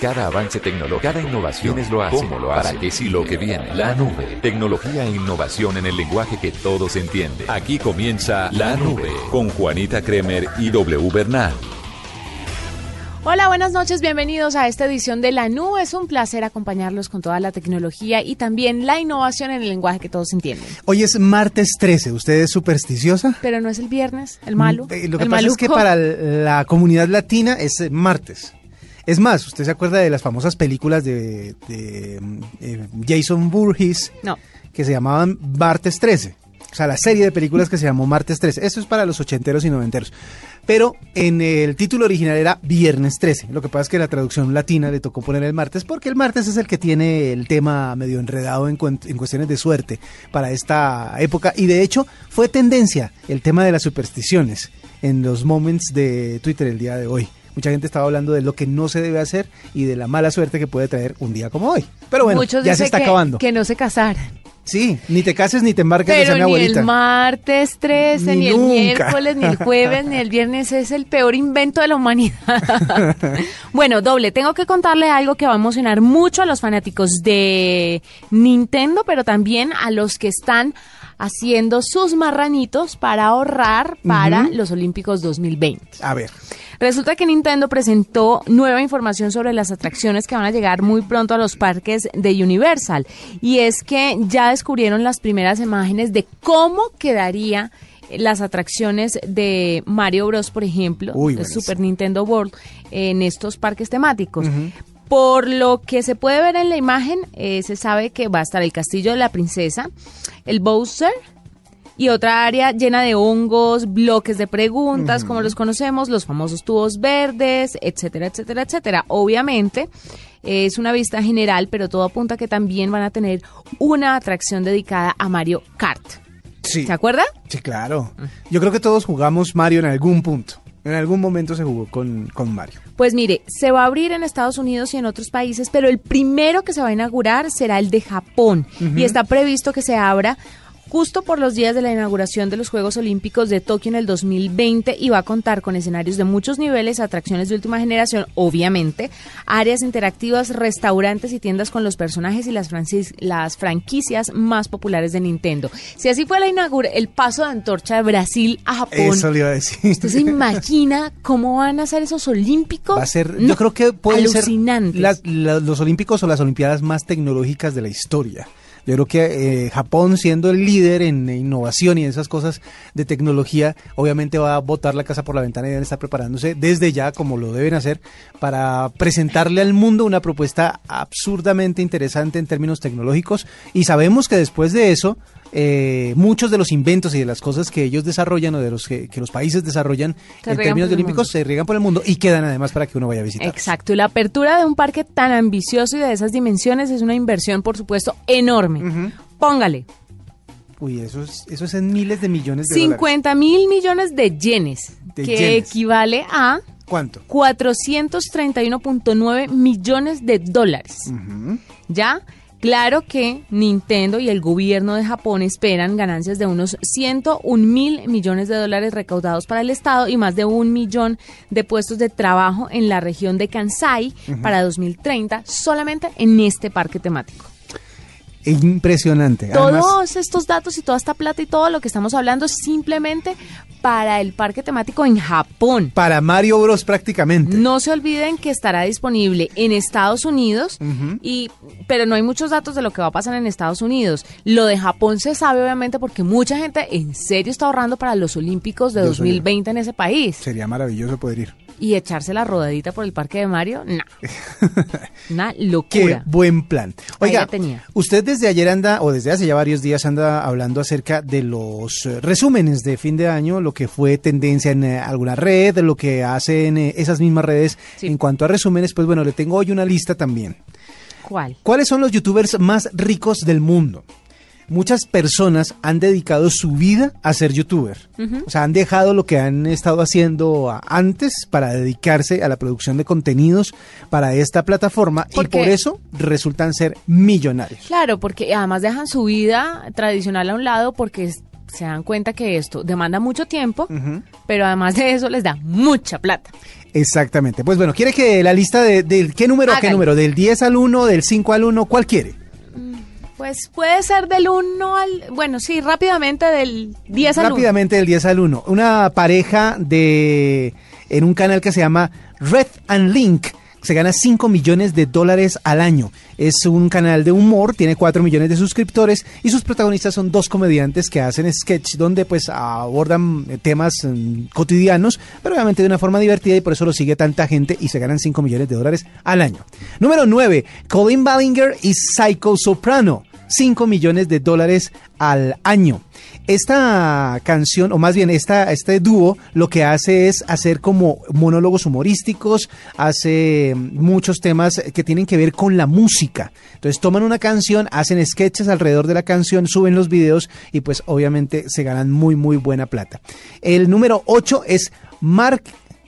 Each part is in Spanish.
Cada avance tecnológico, cada innovación es lo hace. ¿Cómo lo hace? ¿Para qué sí lo que viene? La nube. Tecnología e innovación en el lenguaje que todos entienden. Aquí comienza La Nube con Juanita Kremer y W Bernal. Hola, buenas noches, bienvenidos a esta edición de La Nube. Es un placer acompañarlos con toda la tecnología y también la innovación en el lenguaje que todos entienden. Hoy es martes 13, ¿usted es supersticiosa? Pero no es el viernes, el malo. Eh, Lo que el pasa es que para la comunidad latina es martes. Es más, ¿usted se acuerda de las famosas películas de, de, eh, Jason No. que se llamaban Martes 13? O sea, la serie de películas que se llamó Martes 13. Eso es para los ochenteros y noventeros. Pero en el título original era Viernes 13. Lo que pasa es que la traducción latina le tocó poner el martes porque el martes es el que tiene el tema medio enredado en, en cuestiones de suerte para esta época. Y de hecho fue tendencia el tema de las supersticiones en los moments de Twitter el día de hoy. Mucha gente estaba hablando de lo que no se debe hacer y de la mala suerte que puede traer un día como hoy. Pero bueno, Muchos ya se está que, acabando. que no se casaran. Sí, ni te cases ni te embarques, Pero mi ni abuelita. el martes 13, Ni ni, el miércoles, ni el jueves, ni el viernes es el peor invento de la humanidad. bueno, doble, tengo que contarle algo que va a emocionar mucho a los fanáticos de Nintendo, pero también a los que están haciendo sus marranitos para ahorrar para los Olímpicos 2020. A ver. Resulta que Nintendo presentó nueva información sobre las atracciones que van a llegar muy pronto a los parques de Universal. Y es que ya descubrieron las primeras imágenes de cómo quedaría las atracciones de Mario Bros, por ejemplo, Uy, de. Super Nintendo World, en estos parques temáticos. Por lo que se puede ver en la imagen, eh, se sabe que va a estar el Castillo de la Princesa, el Bowser, y otra área llena de hongos, bloques de preguntas, como los conocemos, los famosos tubos verdes, etcétera, etcétera, etcétera. Obviamente es una vista general, pero todo apunta a que también van a tener una atracción dedicada a Mario Kart. Sí. ¿Se acuerda? Sí, claro. Yo creo que todos jugamos Mario en algún punto. En algún momento se jugó con, con Mario. Pues mire, se va a abrir en Estados Unidos y en otros países, pero el primero que se va a inaugurar será el de Japón y está previsto que se abra justo por los días de la inauguración de los Juegos Olímpicos de Tokio en el 2020 y va a contar con escenarios de muchos niveles, atracciones de última generación, obviamente, áreas interactivas, restaurantes y tiendas con los personajes y las, francis- las franquicias más populares de Nintendo. Si así fue la inaugura el paso de antorcha de Brasil a Japón, Eso le iba a decir. ¿Usted se imagina cómo van a ser esos olímpicos? Va a ser, No, yo creo que pueden ser las- los Olímpicos o las Olimpiadas más tecnológicas de la historia. Yo creo que eh, Japón, siendo el líder en innovación y en esas cosas de tecnología, obviamente va a botar la casa por la ventana y deben estar preparándose desde ya, como lo deben hacer, para presentarle al mundo una propuesta absurdamente interesante en términos tecnológicos. Y sabemos que después de eso, eh, muchos de los inventos y de las cosas que ellos desarrollan o de los que, que los países desarrollan Se en términos de olímpicos mundo. se riegan por el mundo y quedan además para que uno vaya a visitar. Exacto, y la apertura de un parque tan ambicioso y de esas dimensiones es una inversión, por supuesto, enorme. Póngale, Uy, eso es, eso es en miles de millones de dólares. 50 mil millones de yenes, De que yenes. equivale a ¿Cuánto? 431.9 millones de dólares. ¿Ya? Claro que Nintendo y el gobierno de Japón esperan ganancias de unos 101 mil millones de dólares recaudados para el Estado y más de un millón de puestos de trabajo en la región de Kansai para 2030 solamente en este parque temático. Impresionante. Además, Todos estos datos y toda esta plata y todo lo que estamos hablando es simplemente para el parque temático en Japón. para Mario Bros prácticamente. No se olviden que estará disponible en Estados Unidos, y, pero no hay muchos datos de lo que va a pasar en Estados Unidos. Lo de Japón se sabe obviamente porque mucha gente en serio está ahorrando para los Olímpicos de Yo 2020 en ese país. Sería maravilloso poder ir. Y echarse la rodadita por el parque de Mario, no. Una Qué locura. buen plan. Oiga, tenía. usted desde ayer anda, o desde hace ya varios días anda hablando acerca de los eh, resúmenes de fin de año, lo que fue tendencia en eh, alguna red, lo que hacen eh, esas mismas redes Sí. en cuanto a resúmenes. Pues bueno, le tengo hoy una lista también. ¿Cuál? ¿Cuáles son los youtubers más ricos del mundo? Muchas personas han dedicado su vida a ser youtuber. O sea, han dejado lo que han estado haciendo antes para dedicarse a la producción de contenidos para esta plataforma y por eso resultan ser millonarios. Claro, porque además dejan su vida tradicional a un lado porque es- se dan cuenta que esto demanda mucho tiempo, pero además de eso les da mucha plata. Exactamente. Pues bueno, ¿quiere que la lista de, del qué número a qué número? ¿Del 10 al 1, del 5 al 1? ¿Cuál quiere? Pues puede ser del 1 al... Bueno, sí, rápidamente del 10 al 1. Rápidamente del 10 al 1. Una pareja de en un canal que se llama Red and Link. Se gana 5 millones de dólares al año. Es un canal de humor, tiene 4 millones de suscriptores y sus protagonistas son dos comediantes que hacen sketch donde pues abordan temas mm, cotidianos, pero obviamente de una forma divertida y por eso lo sigue tanta gente y se ganan 5 millones de dólares al año. Número 9, Colin Ballinger y Psycho Soprano. 5 millones de dólares al año. Esta canción, o más bien esta, este dúo, lo que hace es hacer como monólogos humorísticos, hace muchos temas que tienen que ver con la música. Entonces toman una canción, hacen sketches alrededor de la canción, suben los videos y pues obviamente se ganan muy muy buena plata. El número 8 es Mark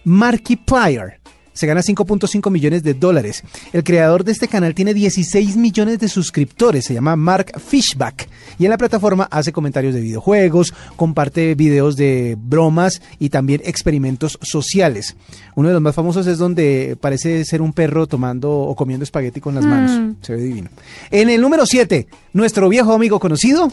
Markiplier se gana 5.5 millones de dólares. El creador de este canal tiene 16 millones de suscriptores, se llama Mark Fishback. Y en la plataforma hace comentarios de videojuegos, comparte videos de bromas y también experimentos sociales. Uno de los más famosos es donde parece ser un perro tomando o comiendo espagueti con las manos. Se ve divino. En el número 7, nuestro viejo amigo conocido,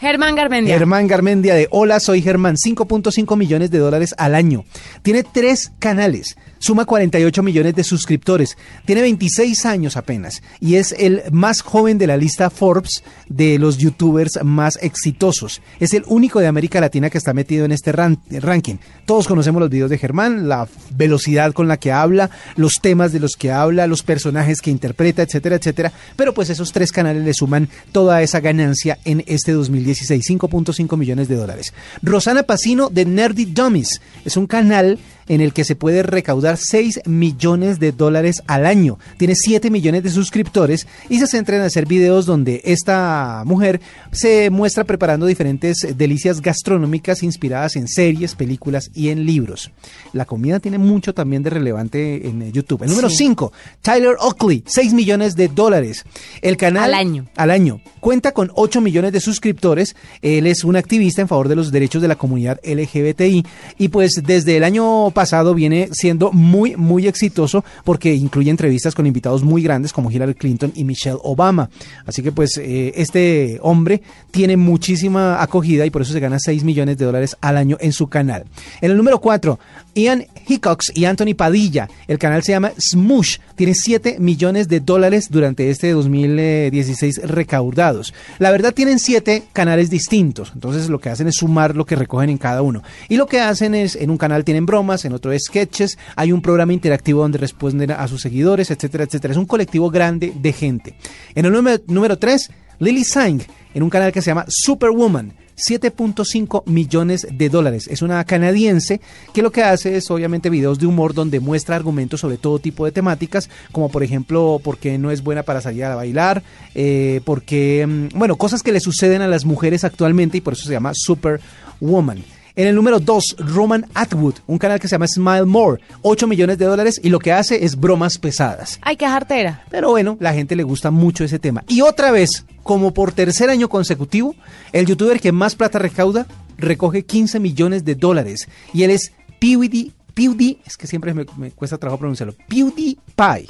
Germán Garmendia. Germán Garmendia de Hola, soy Germán, 5.5 millones de dólares al año. Tiene tres canales, suma 48 millones de suscriptores, tiene 26 años apenas y es el más joven de la lista Forbes de los youtubers más exitosos. Es el único de América Latina que está metido en este ran- ranking. Todos conocemos los videos de Germán, la velocidad con la que habla, los temas de los que habla, los personajes que interpreta, etcétera, etcétera. Pero pues esos tres canales le suman toda esa ganancia en este 2016, 5.5 millones de dólares. Rosana Pacino de Nerdy Dummies es un canal en el que se puede recaudar 6 millones de dólares al año. Tiene 7 millones de suscriptores y se centra en hacer videos donde esta mujer se muestra preparando diferentes delicias gastronómicas inspiradas en series, películas y en libros. La comida tiene mucho también de relevante en YouTube. El número 5, Tyler Oakley, 6 millones de dólares. El canal Al año. al año. Cuenta con 8 millones de suscriptores. Él es un activista en favor de los derechos de la comunidad LGBTI y pues desde el año pasado viene siendo muy muy exitoso porque incluye entrevistas con invitados muy grandes como Hillary Clinton y Michelle Obama. Así que pues eh, este hombre tiene muchísima acogida y por eso se gana 6 millones de dólares al año en su canal. En el número 4, Ian Hickox y Anthony Padilla. El canal se llama Smush. Tiene 7 millones de dólares durante este 2016 recaudados. La verdad tienen 7 canales distintos. Entonces lo que hacen es sumar lo que recogen en cada uno. Y lo que hacen es, en un canal tienen bromas, en otro sketches, hay un programa interactivo donde responden a sus seguidores, etcétera, etcétera. Es un colectivo grande de gente. En el número, número 3, Lily Sang, en un canal que se llama Superwoman. 7.5 millones de dólares. Es una canadiense que lo que hace es obviamente videos de humor donde muestra argumentos sobre todo tipo de temáticas, como por ejemplo por qué no es buena para salir a bailar, eh, porque, mm, bueno, cosas que le suceden a las mujeres actualmente y por eso se llama Superwoman. En el número 2, Roman Atwood, un canal que se llama Smile More, 8 millones de dólares y lo que hace es bromas pesadas. Ay, qué jartera. Pero bueno, la gente le gusta mucho ese tema. Y otra vez, como por tercer año consecutivo, el youtuber que más plata recauda recoge 15 millones de dólares. Y él es PewDie, PewDie, es que siempre me, me cuesta trabajo pronunciarlo, PewDiePie.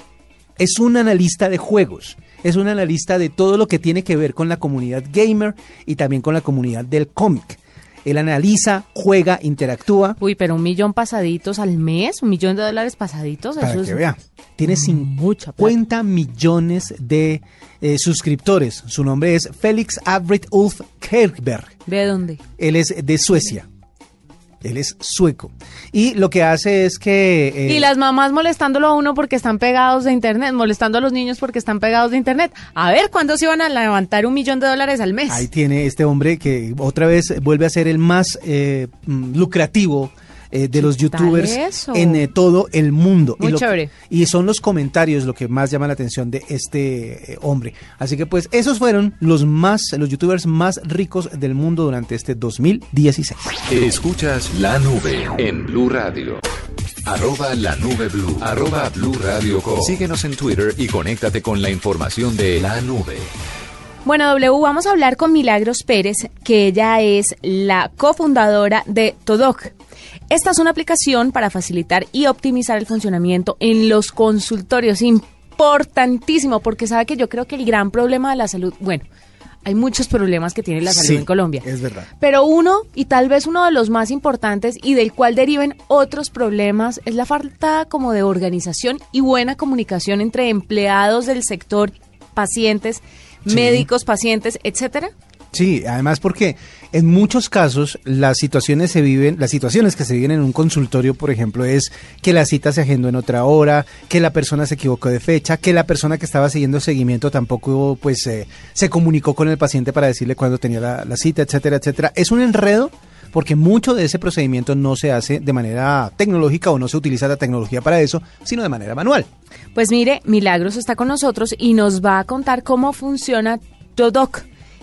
Es un analista de juegos. Es un analista de todo lo que tiene que ver con la comunidad gamer y también con la comunidad del cómic. Él analiza, juega, interactúa. Uy, pero un millón pasaditos al mes, un millón de dólares pasaditos, Para eso que es vea. Tiene mucha plata. 50 millones de eh, suscriptores. Su nombre es Félix Avrit Ulf Kerberg. ¿De dónde? Él es de Suecia. Él es sueco. Y lo que hace es que... eh, Y las mamás molestándolo a uno porque están pegados de internet, molestando a los niños porque están pegados de internet. A ver, ¿cuándo se van a levantar un millón de dólares al mes? Ahí tiene este hombre que otra vez vuelve a ser el más eh, lucrativo eh, de los ¿Qué tal youtubers eso? en eh, todo el mundo. Muy y, lo- chévere. y son los comentarios lo que más llama la atención de este eh, hombre. Así que pues esos fueron los más los youtubers más ricos del mundo durante este 2016. Escuchas la nube en Blue Radio. Arroba la nube blue. Arroba blue radio com. Síguenos en Twitter y conéctate con la información de la nube. Bueno, W, vamos a hablar con Milagros Pérez, que ella es la cofundadora de Todoc. Esta es una aplicación para facilitar y optimizar el funcionamiento en los consultorios. Importantísimo, porque sabe que yo creo que el gran problema de la salud, bueno, hay muchos problemas que tiene la salud Sí, en Colombia. es verdad. Pero uno, y tal vez uno de los más importantes y del cual deriven otros problemas, es la falta como de organización y buena comunicación entre empleados del sector, pacientes, Sí. médicos, pacientes, etcétera. Sí, además porque en muchos casos las situaciones se viven, las situaciones que se viven en un consultorio, por ejemplo, es que la cita se agendó en otra hora, que la persona se equivocó de fecha, que la persona que estaba siguiendo seguimiento tampoco pues eh, se comunicó con el paciente para decirle cuándo tenía la, la cita, etcétera, etcétera. Es un enredo porque mucho de ese procedimiento no se hace de manera tecnológica o no se utiliza la tecnología para eso, sino de manera manual. Pues mire, Milagros está con nosotros y nos va a contar cómo funciona Todoc.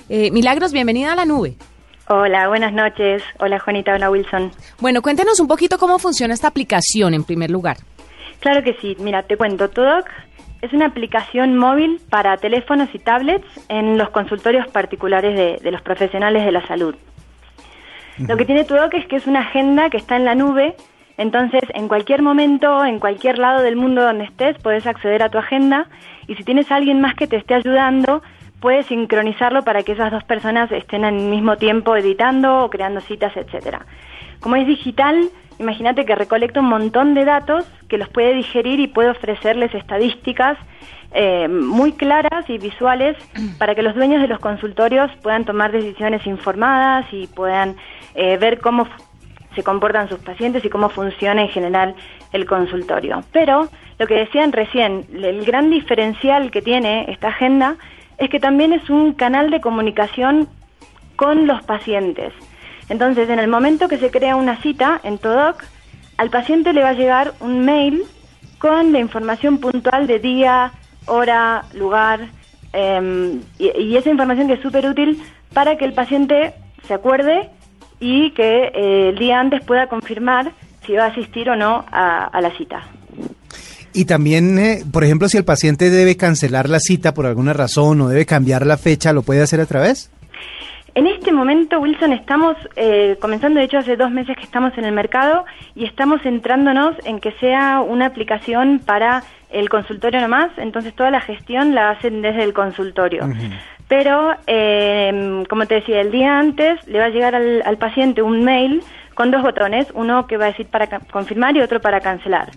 Eh, Milagros, bienvenida a la nube. Hola, buenas noches. Hola Juanita, hola Wilson. Bueno, cuéntenos un poquito cómo funciona esta aplicación en primer lugar. Claro que sí, mira, te cuento, Todoc es una aplicación móvil para teléfonos y tablets en los consultorios particulares de, de los profesionales de la salud. Lo que tiene Todoc es que es una agenda que está en la nube, entonces en cualquier momento, en cualquier lado del mundo donde estés, puedes acceder a tu agenda y si tienes a alguien más que te esté ayudando, puedes sincronizarlo para que esas dos personas estén al mismo tiempo editando o creando citas, etcétera. Como es digital, imagínate que recolecta un montón de datos que los puede digerir y puede ofrecerles estadísticas eh, muy claras y visuales para que los dueños de los consultorios puedan tomar decisiones informadas y puedan eh, ver cómo se comportan sus pacientes y cómo funciona en general el consultorio. Pero lo que decían recién, el gran diferencial que tiene esta agenda es que también es un canal de comunicación con los pacientes. Entonces, en el momento que se crea una cita en Todoc, al paciente le va a llegar un mail con la información puntual de día, hora, lugar, eh, y, y esa información que es súper útil para que el paciente se acuerde y que eh, el día antes pueda confirmar si va a asistir o no a la cita. Y también, eh, por ejemplo, si el paciente debe cancelar la cita por alguna razón o debe cambiar la fecha, ¿lo puede hacer a través? En este momento, Wilson, estamos eh, comenzando, de hecho, hace dos meses que estamos en el mercado y estamos centrándonos en que sea una aplicación para el consultorio nomás, entonces toda la gestión la hacen desde el consultorio. Pero, eh, como te decía, el día antes le va a llegar al, al paciente un mail con dos botones, uno que va a decir para confirmar y otro para cancelar.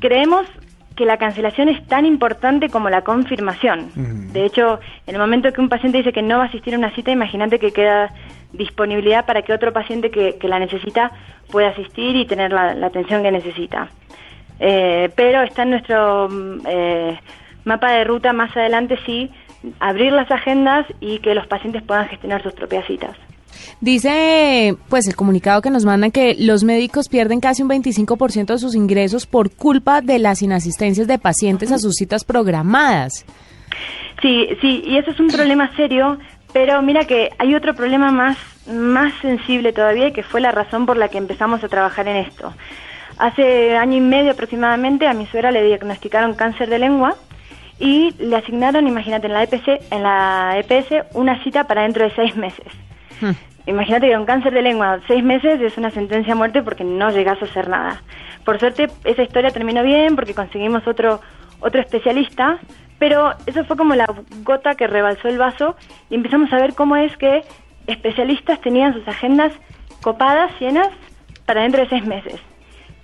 Creemos que la cancelación es tan importante como la confirmación. De hecho, en el momento que un paciente dice que no va a asistir a una cita, imagínate que queda disponibilidad para que otro paciente que, que la necesita pueda asistir y tener la, la atención que necesita. Eh, pero está en nuestro mm, eh, mapa de ruta más adelante, sí, abrir las agendas y que los pacientes puedan gestionar sus propias citas. Dice, pues, el comunicado que nos mandan que los médicos pierden casi un 25% de sus ingresos por culpa de las inasistencias de pacientes a sus citas programadas. Sí, sí, y eso es un problema serio, pero mira que hay otro problema más, más sensible todavía y que fue la razón por la que empezamos a trabajar en esto. Hace año y medio aproximadamente a mi suegra le diagnosticaron cáncer de lengua y le asignaron, imagínate, en la EPC, en la EPS una cita para dentro de seis meses. Imagínate que un cáncer de lengua seis meses es una sentencia a muerte porque no llegas a hacer nada. Por suerte esa historia terminó bien porque conseguimos otro otro especialista, pero eso fue como la gota que rebalsó el vaso y empezamos a ver cómo es que especialistas tenían sus agendas copadas, llenas, para dentro de seis meses.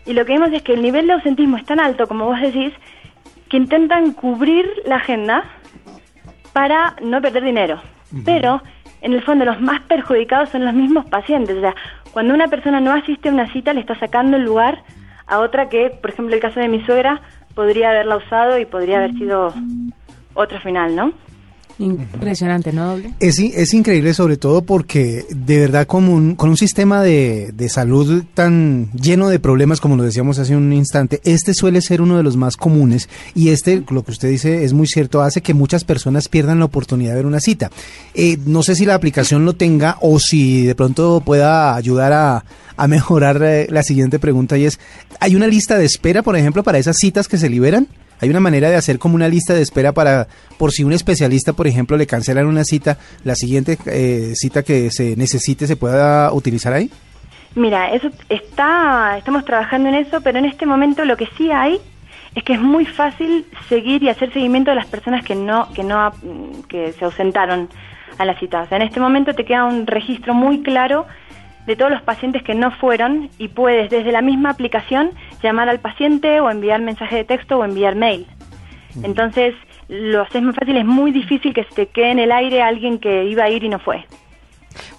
Y lo que vimos es que el nivel de ausentismo es tan alto, como vos decís, que intentan cubrir la agenda para no perder dinero. Pero, en el fondo, los más perjudicados son los mismos pacientes. O sea, Cuando una persona no asiste a una cita, le está sacando el lugar a otra que, por ejemplo, el caso de mi suegra, podría haberla usado y podría haber sido otro final, ¿no? Impresionante, ¿no, doble? Es, es increíble sobre todo porque de verdad con un, con un sistema de, de salud tan lleno de problemas como lo decíamos hace un instante, este suele ser uno de los más comunes y este, lo que usted dice es muy cierto, hace que muchas personas pierdan la oportunidad de ver una cita. Eh, no sé si la aplicación lo tenga o si de pronto pueda ayudar a, a mejorar eh, la siguiente pregunta y es, ¿hay una lista de espera, por ejemplo, para esas citas que se liberan? ¿Hay una manera de hacer como una lista de espera para, por si un especialista, por ejemplo, le cancelan una cita, la siguiente eh, cita que se necesite se pueda utilizar ahí? Mira, eso está, estamos trabajando en eso, pero en este momento lo que sí hay es que es muy fácil seguir y hacer seguimiento de las personas que no, que no, que se ausentaron a la cita. O sea, en este momento te queda un registro muy claro de todos los pacientes que no fueron y puedes desde la misma aplicación llamar al paciente o enviar mensaje de texto o enviar mail. Entonces, lo haces muy fácil, es muy difícil que se te quede en el aire alguien que iba a ir y no fue.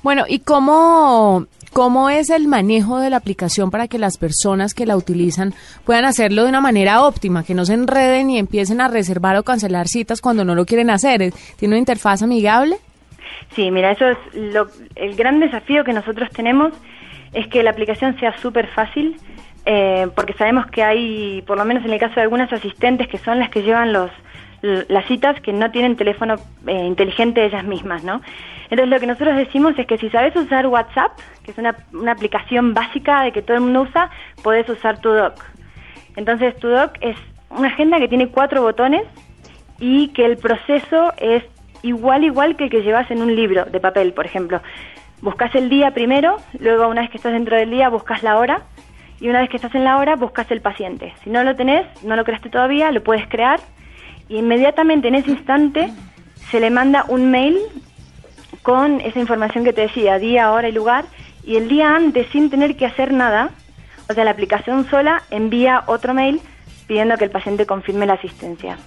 Bueno, ¿y cómo, cómo es el manejo de la aplicación para que las personas que la utilizan puedan hacerlo de una manera óptima, que no se enreden y empiecen a reservar o cancelar citas cuando no lo quieren hacer? ¿Tiene una interfaz amigable? Sí, mira, eso es lo, el gran desafío que nosotros tenemos es que la aplicación sea súper fácil, eh, porque sabemos que hay, por lo menos en el caso de algunas asistentes que son las que llevan los las citas, que no tienen teléfono eh, inteligente ellas mismas, ¿no? Entonces lo que nosotros decimos es que si sabes usar WhatsApp, que es una, una aplicación básica de que todo el mundo usa, podés usar TuDoc. Entonces TuDoc es una agenda que tiene cuatro botones y que el proceso es igual igual que el que llevas en un libro de papel, por ejemplo. Buscas el día primero, luego una vez que estás dentro del día buscas la hora y una vez que estás en la hora buscas el paciente. Si no lo tenés, no lo creaste todavía, lo puedes crear y inmediatamente en ese instante se le manda un mail con esa información que te decía, día, hora y lugar, y el día antes, sin tener que hacer nada, o sea, la aplicación sola envía otro mail pidiendo que el paciente confirme la asistencia.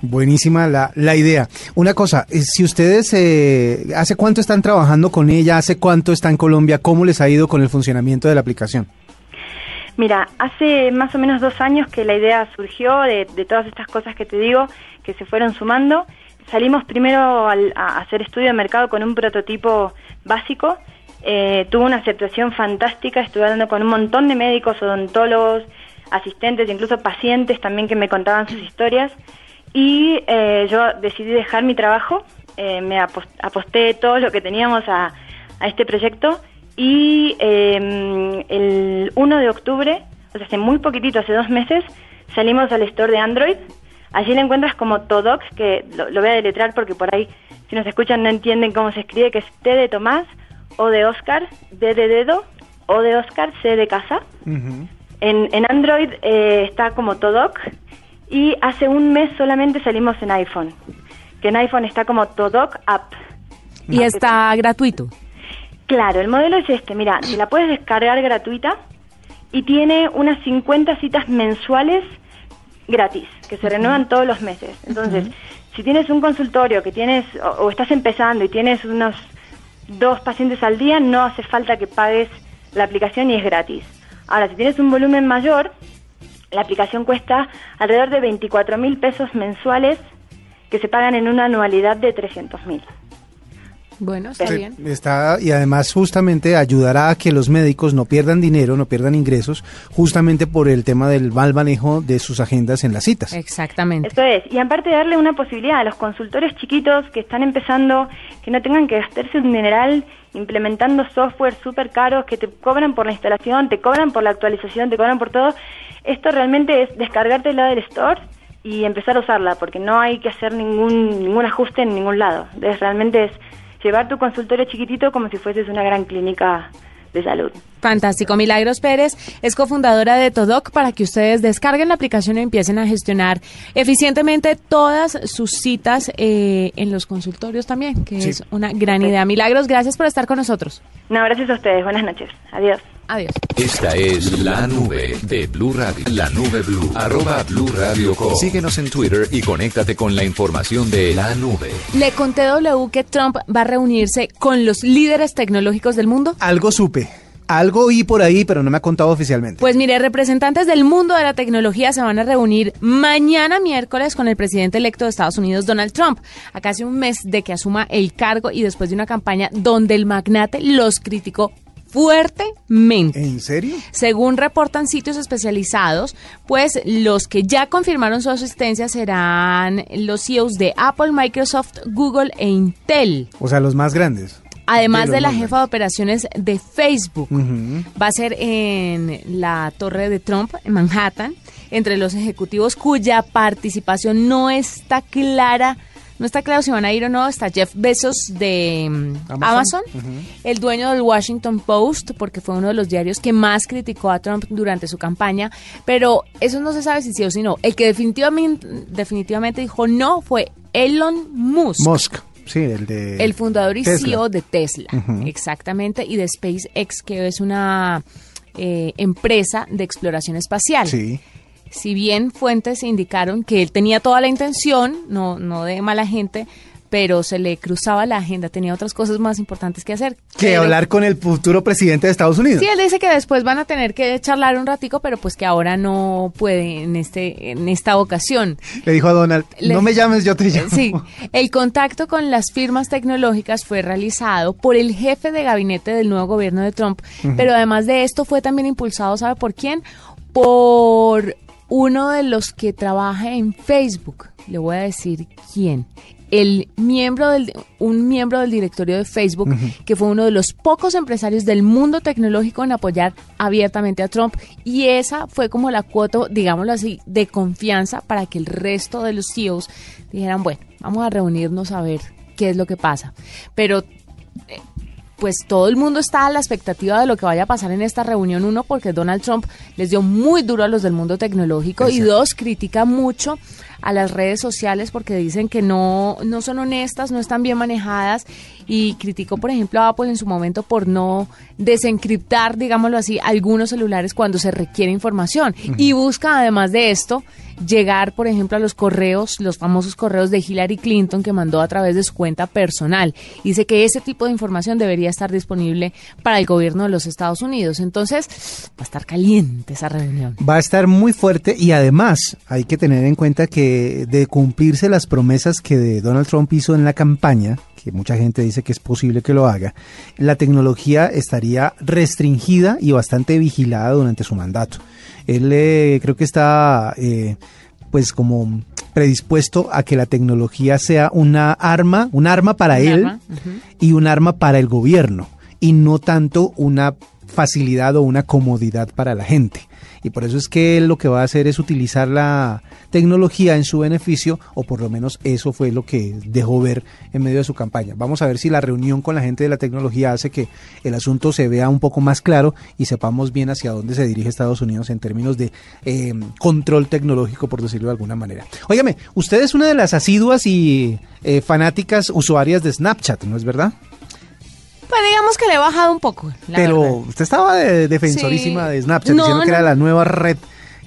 Buenísima la, la idea. Una cosa, eh, si ustedes, eh, ¿hace cuánto están trabajando con ella? ¿Hace cuánto está en Colombia? ¿Cómo les ha ido con el funcionamiento de la aplicación? Mira, hace más o menos dos años que la idea surgió de, de todas estas cosas que te digo, que se fueron sumando. Salimos primero al- a hacer estudio de mercado con un prototipo básico. Eh, tuvo una aceptación fantástica, estuve hablando con un montón de médicos, odontólogos, asistentes, incluso pacientes también que me contaban sus historias. Y eh, yo decidí dejar mi trabajo, eh, me apos- aposté todo lo que teníamos a, a este proyecto y eh, el 1 de octubre, o sea, hace muy poquitito, hace dos meses, salimos al store de Android. Allí le encuentras como Todox, que lo, lo voy a deletrear porque por ahí, si nos escuchan, no entienden cómo se escribe, que es T de Tomás, O de Oscar, D de dedo, O de Oscar, C de casa. En, en Android eh, está como Todoc y hace un mes solamente salimos en iPhone. Que en iPhone está como Todoc App. Y está gratuito. Claro, el modelo es este. Mira, te la puedes descargar gratuita y tiene unas 50 citas mensuales gratis, que se renuevan todos los meses. Entonces, si tienes un consultorio que tienes o, o estás empezando y tienes unos dos pacientes al día, no hace falta que pagues la aplicación y es gratis. Ahora, si tienes un volumen mayor, la aplicación cuesta alrededor de 24 mil pesos mensuales que se pagan en una anualidad de 300 mil. Bueno, está bien. Está, y además justamente ayudará a que los médicos no pierdan dinero, no pierdan ingresos, justamente por el tema del mal manejo de sus agendas en las citas. Exactamente. Esto es, y aparte de darle una posibilidad a los consultores chiquitos que están empezando, que no tengan que gastarse un dineral implementando software súper caros, que te cobran por la instalación, te cobran por la actualización, te cobran por todo, esto realmente es descargártela del store y empezar a usarla, porque no hay que hacer ningún, ningún ajuste en ningún lado. Entonces realmente es llevar tu consultorio chiquitito como si fueses una gran clínica de salud. Fantástico. Milagros Pérez es cofundadora de Todoc para que ustedes descarguen la aplicación y empiecen a gestionar eficientemente todas sus citas eh, en los consultorios también, que Sí. es una gran idea. Milagros, gracias por estar con nosotros. No, gracias a ustedes. Buenas noches. Adiós. Adiós. Esta es la nube de Blue Radio. La nube Blue. Arroba Blue Radio. Síguenos en Twitter y conéctate con la información de la nube. Le conté W que Trump va a reunirse con los líderes tecnológicos del mundo. Algo supe. Algo oí por ahí, pero no me ha contado oficialmente. Pues mire, representantes del mundo de la tecnología se van a reunir mañana miércoles con el presidente electo de Estados Unidos, Donald Trump, a casi un mes de que asuma el cargo y después de una campaña donde el magnate los criticó fuertemente. ¿En serio? Según reportan sitios especializados, pues los que ya confirmaron su asistencia serán los CEOs de Apple, Microsoft, Google e Intel. O sea, los más grandes. Además De la jefa de operaciones de Facebook. Va a ser en la torre de Trump, en Manhattan, entre los ejecutivos cuya participación no está clara. No está claro si van a ir o no. Está Jeff Bezos de mm, Amazon. El dueño del Washington Post, porque fue uno de los diarios que más criticó a Trump durante su campaña. Pero eso no se sabe si sí o si no. El que definitivamente, definitivamente dijo no fue Elon Musk. Musk. Sí, el de. El fundador y Tesla. CEO de Tesla, exactamente, y de SpaceX, que es una eh, empresa de exploración espacial. Sí. Si bien fuentes indicaron que él tenía toda la intención, no, no de mala gente, pero se le cruzaba la agenda, tenía otras cosas más importantes que hacer. Que hablar con el futuro presidente de Estados Unidos. Sí, él dice que después van a tener que charlar un ratico, pero pues que ahora no puede en este en esta ocasión. Le dijo a Donald, Le- no me llames, yo te llamo. Sí, el contacto con las firmas tecnológicas fue realizado por el jefe de gabinete del nuevo gobierno de Trump, pero además de esto fue también impulsado, ¿sabe por quién? Por uno de los que trabaja en Facebook. Le voy a decir quién. El miembro del, un miembro del directorio de Facebook, que fue uno de los pocos empresarios del mundo tecnológico en apoyar abiertamente a Trump. Y esa fue como la cuota, digámoslo así, de confianza para que el resto de los CEOs dijeran, bueno, vamos a reunirnos a ver qué es lo que pasa. Pero eh, pues todo el mundo está a la expectativa de lo que vaya a pasar en esta reunión. Uno, porque Donald Trump les dio muy duro a los del mundo tecnológico. Y dos, critica mucho a las redes sociales porque dicen que no, no son honestas, no están bien manejadas. Y criticó, por ejemplo, a Apple en su momento por no desencriptar, digámoslo así, algunos celulares cuando se requiere información. Y busca, además de esto, llegar, por ejemplo, a los correos, los famosos correos de Hillary Clinton que mandó a través de su cuenta personal. Dice que ese tipo de información debería estar disponible para el gobierno de los Estados Unidos. Entonces, va a estar caliente esa reunión. Va a estar muy fuerte y además hay que tener en cuenta que de cumplirse las promesas que Donald Trump hizo en la campaña, que mucha gente dice que es posible que lo haga, la tecnología estaría restringida y bastante vigilada durante su mandato. Él eh, creo que está eh, pues como predispuesto a que la tecnología sea una arma, un arma para Un él arma, y un arma para el gobierno y no tanto una facilidad o una comodidad para la gente. Y por eso es que él lo que va a hacer es utilizar la tecnología en su beneficio, o por lo menos eso fue lo que dejó ver en medio de su campaña. Vamos a ver si la reunión con la gente de la tecnología hace que el asunto se vea un poco más claro y sepamos bien hacia dónde se dirige Estados Unidos en términos de eh, control tecnológico, por decirlo de alguna manera. Óigame, usted es una de las asiduas y eh, fanáticas usuarias de Snapchat, ¿no es verdad? Pues digamos que le he bajado un poco. la Pero verdad. usted estaba de defensorísima Sí. de Snapchat, No, diciendo que era la nueva red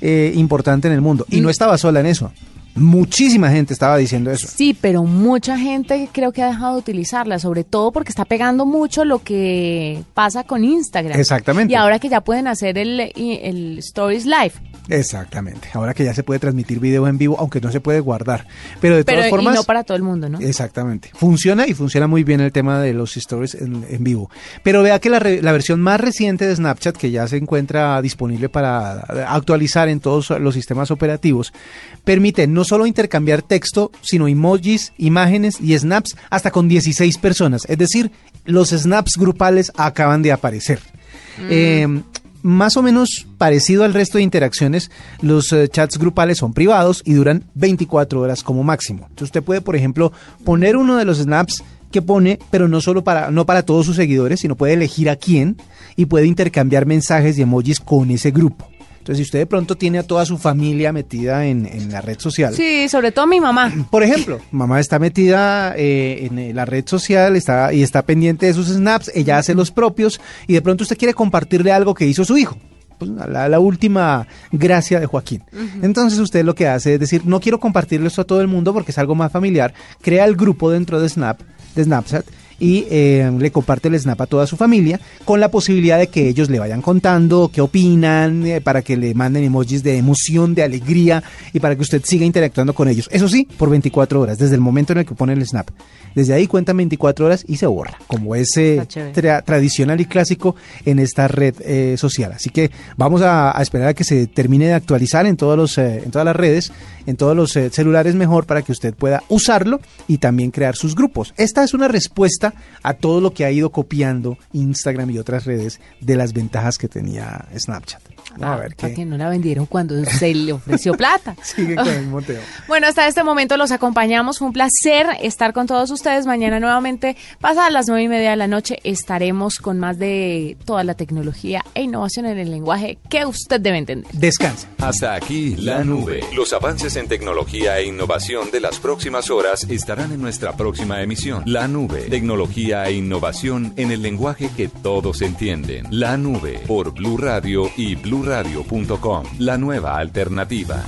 eh, importante en el mundo. Y no Mm. estaba sola en eso. Muchísima gente estaba diciendo eso. Sí, pero mucha gente creo que ha dejado de utilizarla, sobre todo porque está pegando mucho lo que pasa con Instagram. Exactamente. Y ahora que ya pueden hacer el, el Stories Live. Exactamente. Ahora que ya se puede transmitir video en vivo, aunque no se puede guardar. Pero de Pero todas formas. y no para todo el mundo, ¿no? Exactamente. Funciona y funciona muy bien el tema de los stories en, en vivo. Pero vea que la, re- la versión más reciente de Snapchat, que ya se encuentra disponible para actualizar en todos los sistemas operativos, permite no solo intercambiar texto, sino emojis, imágenes y snaps hasta con 16 personas. Es decir, los snaps grupales acaban de aparecer. Eh, más o menos parecido al resto de interacciones, los eh, chats grupales son privados y duran 24 horas como máximo. Entonces usted puede, por ejemplo, poner uno de los snaps que pone, pero no solo para, no para todos sus seguidores, sino puede elegir a quién y puede intercambiar mensajes y emojis con ese grupo. Entonces, si usted de pronto tiene a toda su familia metida en, en la red social, Sí, sobre todo mi mamá. por ejemplo, mamá está metida eh, en eh, la red social está, y está pendiente de sus snaps, ella hace los propios y de pronto usted quiere compartirle algo que hizo su hijo. Pues, la, la última gracia de Joaquín. Entonces usted lo que hace es decir, no quiero compartirle esto a todo el mundo porque es algo más familiar. Crea el grupo dentro de Snap, de Snapchat y eh, le comparte el snap a toda su familia con la posibilidad de que ellos le vayan contando qué opinan, eh, para que le manden emojis de emoción, de alegría y para que usted siga interactuando con ellos. Eso sí, por 24 horas, desde el momento en el que pone el snap. Desde ahí cuentan 24 horas y se borra, como es eh, tra- tradicional y clásico en esta red eh, social. Así que vamos a, a esperar a que se termine de actualizar en, todos los, en todas las redes, en todos los celulares mejor para que usted pueda usarlo y también crear sus grupos. Esta es una respuesta a todo lo que ha ido copiando Instagram y otras redes de las ventajas que tenía Snapchat. A ver Para qué que no la vendieron cuando se le ofreció plata. siguen con el monteo. Bueno, hasta este momento los acompañamos. Fue un placer estar con todos ustedes. Mañana nuevamente, pasadas las nueve y media de la noche, estaremos con más de toda la tecnología e innovación en el lenguaje que usted debe entender. Descansa. Hasta aquí la nube. Los avances en tecnología e innovación de las próximas horas estarán en nuestra próxima emisión. La nube. Tecnología e innovación en el lenguaje que todos entienden. La nube por Blue Radio y bluradio.com. La nueva alternativa.